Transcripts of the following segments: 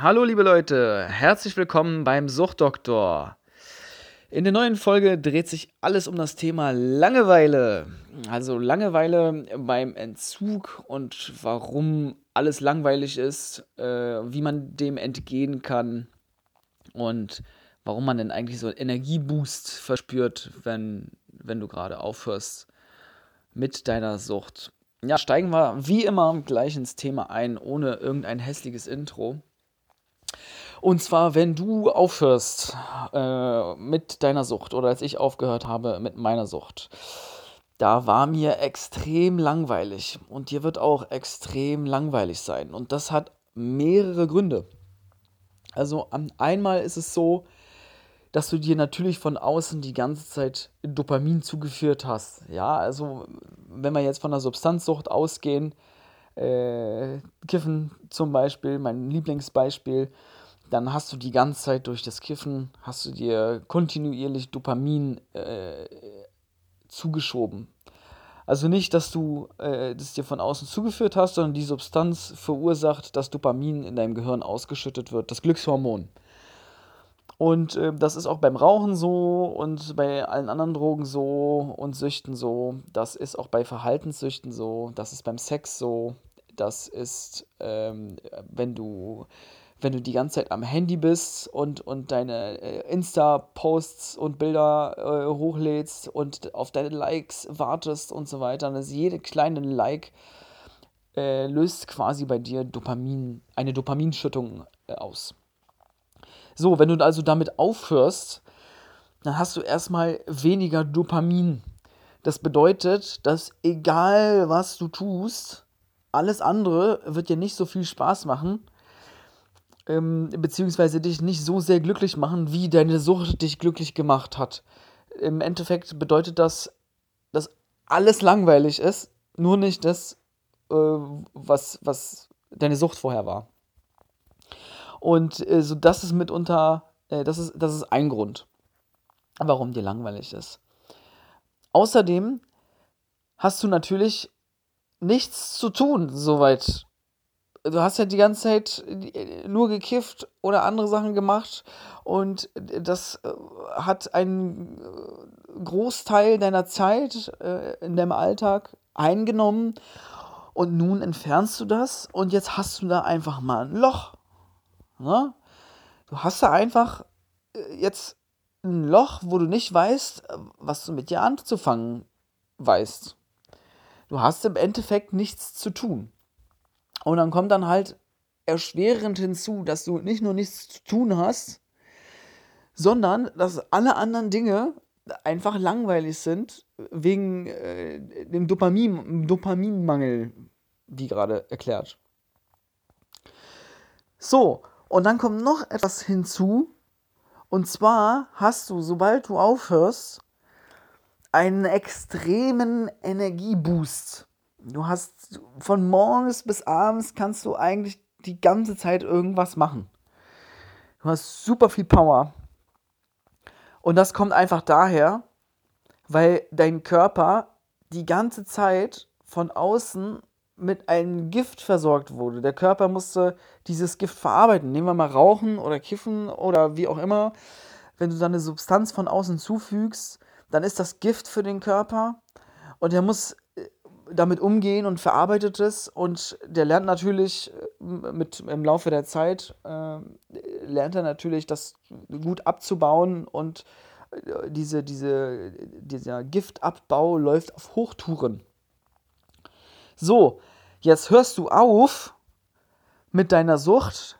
Hallo liebe Leute, herzlich willkommen beim Suchtdoktor. In der neuen Folge dreht sich alles um das Thema Langeweile. Also Langeweile beim Entzug und warum alles langweilig ist, äh, wie man dem entgehen kann und warum man denn eigentlich so einen Energieboost verspürt, wenn, wenn du gerade aufhörst mit deiner Sucht. Ja, steigen wir wie immer gleich ins Thema ein, ohne irgendein hässliches Intro. Und zwar, wenn du aufhörst äh, mit deiner Sucht oder als ich aufgehört habe mit meiner Sucht, da war mir extrem langweilig und dir wird auch extrem langweilig sein. Und das hat mehrere Gründe. Also einmal ist es so, dass du dir natürlich von außen die ganze Zeit Dopamin zugeführt hast. Ja, also wenn wir jetzt von der Substanzsucht ausgehen, äh, Kiffen zum Beispiel, mein Lieblingsbeispiel, dann hast du die ganze Zeit durch das Kiffen, hast du dir kontinuierlich Dopamin äh, zugeschoben. Also nicht, dass du äh, das dir von außen zugeführt hast, sondern die Substanz verursacht, dass Dopamin in deinem Gehirn ausgeschüttet wird, das Glückshormon. Und äh, das ist auch beim Rauchen so und bei allen anderen Drogen so und Süchten so. Das ist auch bei Verhaltenssüchten so. Das ist beim Sex so. Das ist, ähm, wenn du wenn du die ganze Zeit am Handy bist und, und deine äh, Insta-Posts und Bilder äh, hochlädst und auf deine Likes wartest und so weiter, dann ist jede kleine Like äh, löst quasi bei dir Dopamin, eine Dopaminschüttung äh, aus. So, wenn du also damit aufhörst, dann hast du erstmal weniger Dopamin. Das bedeutet, dass egal was du tust, alles andere wird dir nicht so viel Spaß machen, ähm, beziehungsweise dich nicht so sehr glücklich machen, wie deine Sucht dich glücklich gemacht hat. Im Endeffekt bedeutet das, dass alles langweilig ist, nur nicht das, äh, was, was deine Sucht vorher war. Und äh, so das ist mitunter, äh, das, ist, das ist ein Grund, warum dir langweilig ist. Außerdem hast du natürlich nichts zu tun, soweit. Du hast ja die ganze Zeit äh, nur gekifft oder andere Sachen gemacht und das äh, hat einen äh, Großteil deiner Zeit in deinem Alltag eingenommen und nun entfernst du das und jetzt hast du da einfach mal ein Loch. Ne? Du hast da einfach jetzt ein Loch, wo du nicht weißt, was du mit dir anzufangen weißt. Du hast im Endeffekt nichts zu tun. Und dann kommt dann halt erschwerend hinzu, dass du nicht nur nichts zu tun hast, sondern dass alle anderen Dinge einfach langweilig sind wegen äh, dem Dopamin, Dopaminmangel, wie gerade erklärt. So, und dann kommt noch etwas hinzu, und zwar hast du, sobald du aufhörst, einen extremen Energieboost. Du hast von morgens bis abends kannst du eigentlich die ganze Zeit irgendwas machen. Du hast super viel Power. Und das kommt einfach daher, weil dein Körper die ganze Zeit von außen mit einem Gift versorgt wurde. Der Körper musste dieses Gift verarbeiten. Nehmen wir mal Rauchen oder Kiffen oder wie auch immer. Wenn du dann eine Substanz von außen zufügst, dann ist das Gift für den Körper und er muss äh, damit umgehen und verarbeitet es und der lernt natürlich äh, mit im Laufe der Zeit äh, lernt er natürlich das gut abzubauen und äh, diese, diese, dieser Giftabbau läuft auf Hochtouren. So, jetzt hörst du auf mit deiner Sucht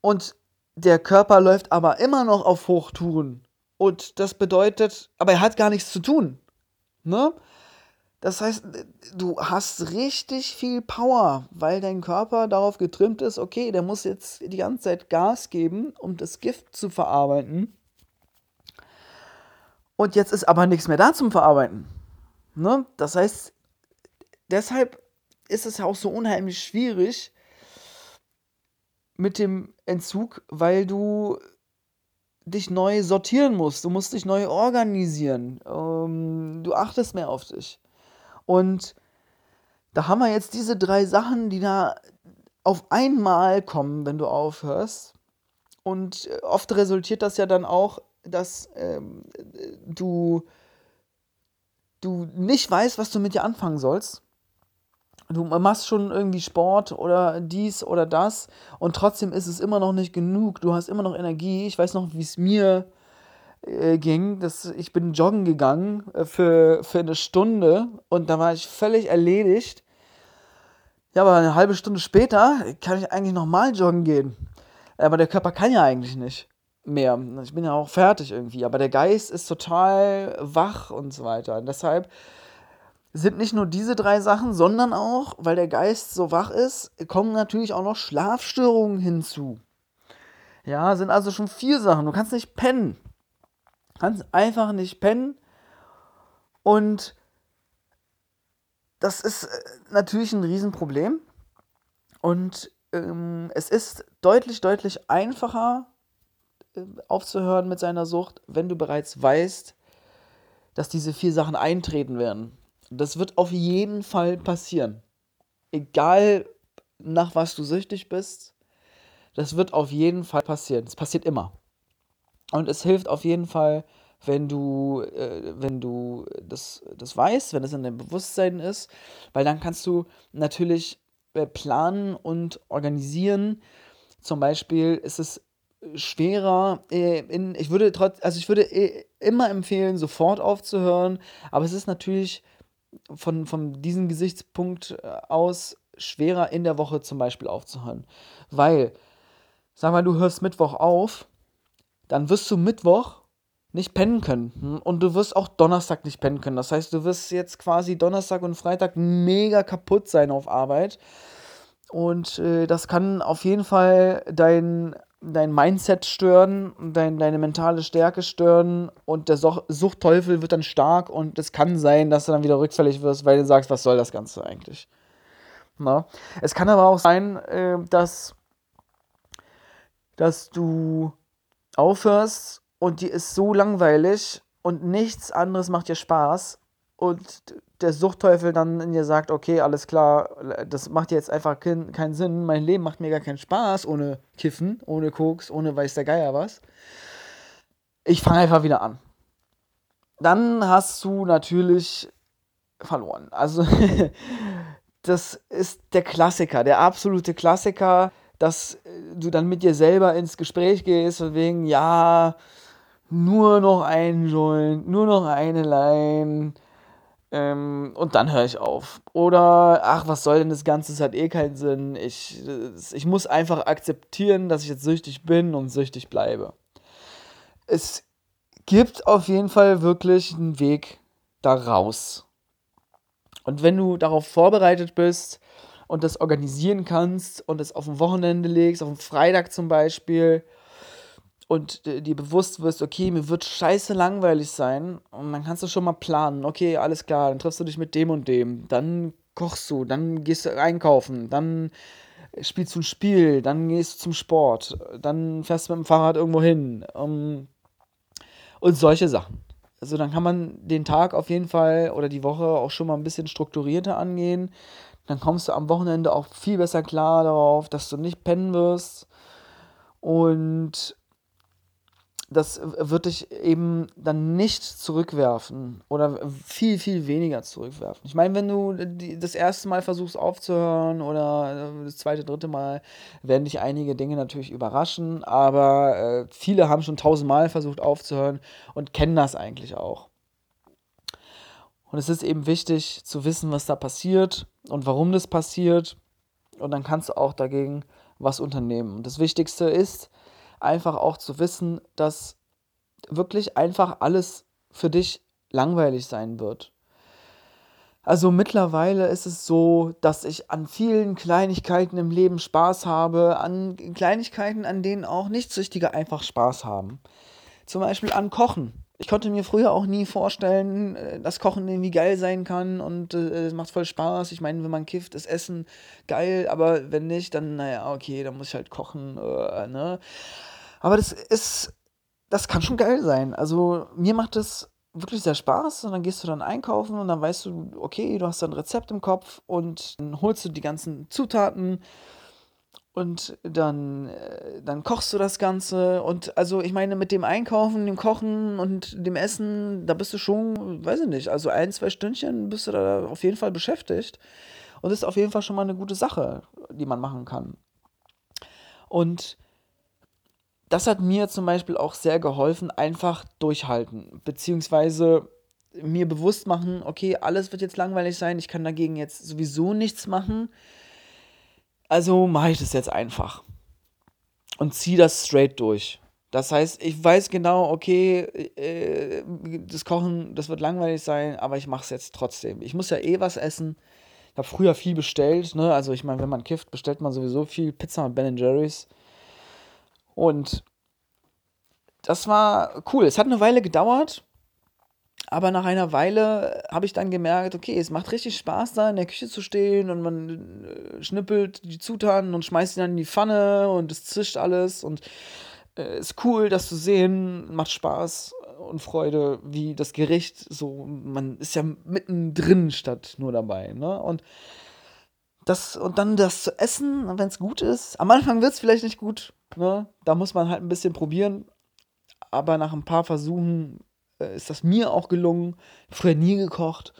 und der Körper läuft aber immer noch auf Hochtouren. Und das bedeutet, aber er hat gar nichts zu tun. Ne? Das heißt, du hast richtig viel Power, weil dein Körper darauf getrimmt ist, okay, der muss jetzt die ganze Zeit Gas geben, um das Gift zu verarbeiten. Und jetzt ist aber nichts mehr da zum Verarbeiten. Ne? Das heißt, deshalb ist es auch so unheimlich schwierig mit dem Entzug, weil du dich neu sortieren musst, du musst dich neu organisieren, ähm, du achtest mehr auf dich. Und da haben wir jetzt diese drei Sachen, die da auf einmal kommen, wenn du aufhörst. Und äh, oft resultiert das ja dann auch, dass ähm, du, du nicht weißt, was du mit dir anfangen sollst. Du machst schon irgendwie Sport oder dies oder das und trotzdem ist es immer noch nicht genug. Du hast immer noch Energie. Ich weiß noch, wie es mir äh, ging. Das, ich bin joggen gegangen äh, für, für eine Stunde und da war ich völlig erledigt. Ja, aber eine halbe Stunde später kann ich eigentlich nochmal joggen gehen. Aber der Körper kann ja eigentlich nicht mehr. Ich bin ja auch fertig irgendwie. Aber der Geist ist total wach und so weiter. Und deshalb sind nicht nur diese drei Sachen, sondern auch, weil der Geist so wach ist, kommen natürlich auch noch Schlafstörungen hinzu. Ja, sind also schon vier Sachen. Du kannst nicht pennen. Du kannst einfach nicht pennen. Und das ist äh, natürlich ein Riesenproblem. Und ähm, es ist deutlich, deutlich einfacher äh, aufzuhören mit seiner Sucht, wenn du bereits weißt, dass diese vier Sachen eintreten werden. Das wird auf jeden Fall passieren. Egal nach was du süchtig bist, das wird auf jeden Fall passieren. Es passiert immer. Und es hilft auf jeden Fall, wenn du, äh, wenn du das, das weißt, wenn es in deinem Bewusstsein ist, weil dann kannst du natürlich äh, planen und organisieren. Zum Beispiel ist es schwerer äh, in, ich würde trotz, also ich würde äh, immer empfehlen, sofort aufzuhören, aber es ist natürlich von, von diesem Gesichtspunkt äh, aus schwerer in der Woche zum Beispiel aufzuhören. Weil, sag mal, du hörst Mittwoch auf, dann wirst du Mittwoch nicht pennen können. Hm? Und du wirst auch Donnerstag nicht pennen können. Das heißt, du wirst jetzt quasi Donnerstag und Freitag mega kaputt sein auf Arbeit. Und äh, das kann auf jeden Fall dein, dein Mindset stören, dein, deine mentale Stärke stören und der Suchtteufel wird dann stark und es kann sein, dass du dann wieder rückfällig wirst, weil du sagst, was soll das Ganze eigentlich? Na? Es kann aber auch sein, äh, dass, dass du aufhörst und die ist so langweilig und nichts anderes macht dir Spaß und der Suchtteufel dann in dir sagt, okay, alles klar, das macht jetzt einfach keinen kein Sinn, mein Leben macht mir gar keinen Spaß ohne Kiffen, ohne Koks, ohne weiß der Geier was. Ich fange einfach wieder an. Dann hast du natürlich verloren. Also das ist der Klassiker, der absolute Klassiker, dass du dann mit dir selber ins Gespräch gehst und wegen, ja, nur noch ein Joint, nur noch eine Line ähm, und dann höre ich auf. Oder, ach, was soll denn das Ganze? Es hat eh keinen Sinn. Ich, ich muss einfach akzeptieren, dass ich jetzt süchtig bin und süchtig bleibe. Es gibt auf jeden Fall wirklich einen Weg da raus. Und wenn du darauf vorbereitet bist und das organisieren kannst und es auf ein Wochenende legst, auf einen Freitag zum Beispiel, und dir bewusst wirst, okay, mir wird scheiße langweilig sein und dann kannst du schon mal planen, okay, alles klar, dann triffst du dich mit dem und dem, dann kochst du, dann gehst du einkaufen, dann spielst du ein Spiel, dann gehst du zum Sport, dann fährst du mit dem Fahrrad irgendwo hin um, und solche Sachen. Also dann kann man den Tag auf jeden Fall oder die Woche auch schon mal ein bisschen strukturierter angehen. Dann kommst du am Wochenende auch viel besser klar darauf, dass du nicht pennen wirst und das wird dich eben dann nicht zurückwerfen oder viel, viel weniger zurückwerfen. Ich meine, wenn du das erste Mal versuchst aufzuhören oder das zweite, dritte Mal, werden dich einige Dinge natürlich überraschen, aber äh, viele haben schon tausendmal versucht aufzuhören und kennen das eigentlich auch. Und es ist eben wichtig zu wissen, was da passiert und warum das passiert. Und dann kannst du auch dagegen was unternehmen. Und das Wichtigste ist, einfach auch zu wissen, dass wirklich einfach alles für dich langweilig sein wird. Also mittlerweile ist es so, dass ich an vielen Kleinigkeiten im Leben Spaß habe, an Kleinigkeiten, an denen auch Nichtsüchtige einfach Spaß haben. Zum Beispiel an Kochen. Ich konnte mir früher auch nie vorstellen, äh, dass Kochen irgendwie geil sein kann und äh, es macht voll Spaß. Ich meine, wenn man kifft, ist Essen geil, aber wenn nicht, dann, naja, okay, dann muss ich halt kochen, äh, ne? Aber das ist, das kann schon geil sein. Also mir macht das wirklich sehr Spaß und dann gehst du dann einkaufen und dann weißt du, okay, du hast dann ein Rezept im Kopf und dann holst du die ganzen Zutaten und dann, äh, dann kochst du das Ganze. Und also, ich meine, mit dem Einkaufen, dem Kochen und dem Essen, da bist du schon, weiß ich nicht, also ein, zwei Stündchen bist du da auf jeden Fall beschäftigt. Und das ist auf jeden Fall schon mal eine gute Sache, die man machen kann. Und das hat mir zum Beispiel auch sehr geholfen, einfach durchhalten, beziehungsweise mir bewusst machen, okay, alles wird jetzt langweilig sein, ich kann dagegen jetzt sowieso nichts machen. Also mache ich das jetzt einfach und ziehe das straight durch. Das heißt, ich weiß genau, okay, äh, das Kochen, das wird langweilig sein, aber ich mache es jetzt trotzdem. Ich muss ja eh was essen. Ich habe früher viel bestellt, ne? Also ich meine, wenn man kifft, bestellt man sowieso viel Pizza und Ben Jerry's. Und das war cool. Es hat eine Weile gedauert, aber nach einer Weile habe ich dann gemerkt, okay, es macht richtig Spaß, da in der Küche zu stehen und man äh, schnippelt die Zutaten und schmeißt sie dann in die Pfanne und es zischt alles und äh, ist cool, das zu sehen, macht Spaß und Freude, wie das Gericht so, man ist ja mittendrin statt nur dabei, ne? Und das, und dann das zu essen, wenn es gut ist. Am Anfang wird es vielleicht nicht gut, ne? Da muss man halt ein bisschen probieren. Aber nach ein paar Versuchen äh, ist das mir auch gelungen. Früher nie gekocht.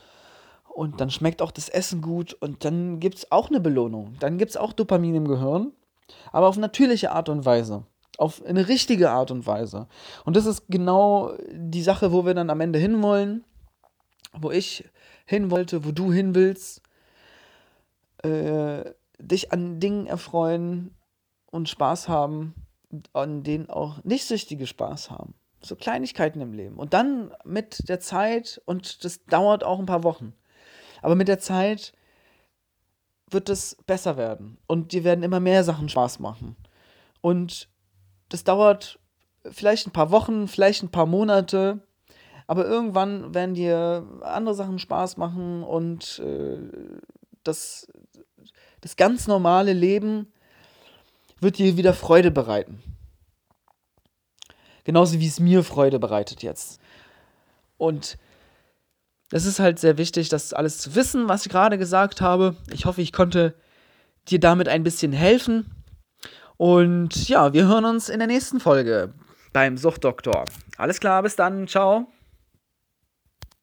Und dann schmeckt auch das Essen gut. Und dann gibt es auch eine Belohnung. Dann gibt es auch Dopamin im Gehirn. Aber auf natürliche Art und Weise auf eine richtige Art und Weise. Und das ist genau die Sache, wo wir dann am Ende hinwollen, wo ich hin wollte, wo du hin willst. Äh, dich an Dingen erfreuen und Spaß haben, an denen auch nicht süchtige Spaß haben. So Kleinigkeiten im Leben. Und dann mit der Zeit, und das dauert auch ein paar Wochen, aber mit der Zeit wird es besser werden. Und dir werden immer mehr Sachen Spaß machen. Und das dauert vielleicht ein paar Wochen, vielleicht ein paar Monate, aber irgendwann werden dir andere Sachen Spaß machen und äh, das, das ganz normale Leben wird dir wieder Freude bereiten. Genauso wie es mir Freude bereitet jetzt. Und das ist halt sehr wichtig, das alles zu wissen, was ich gerade gesagt habe. Ich hoffe, ich konnte dir damit ein bisschen helfen. Und ja, wir hören uns in der nächsten Folge beim Suchtdoktor. Alles klar, bis dann, ciao.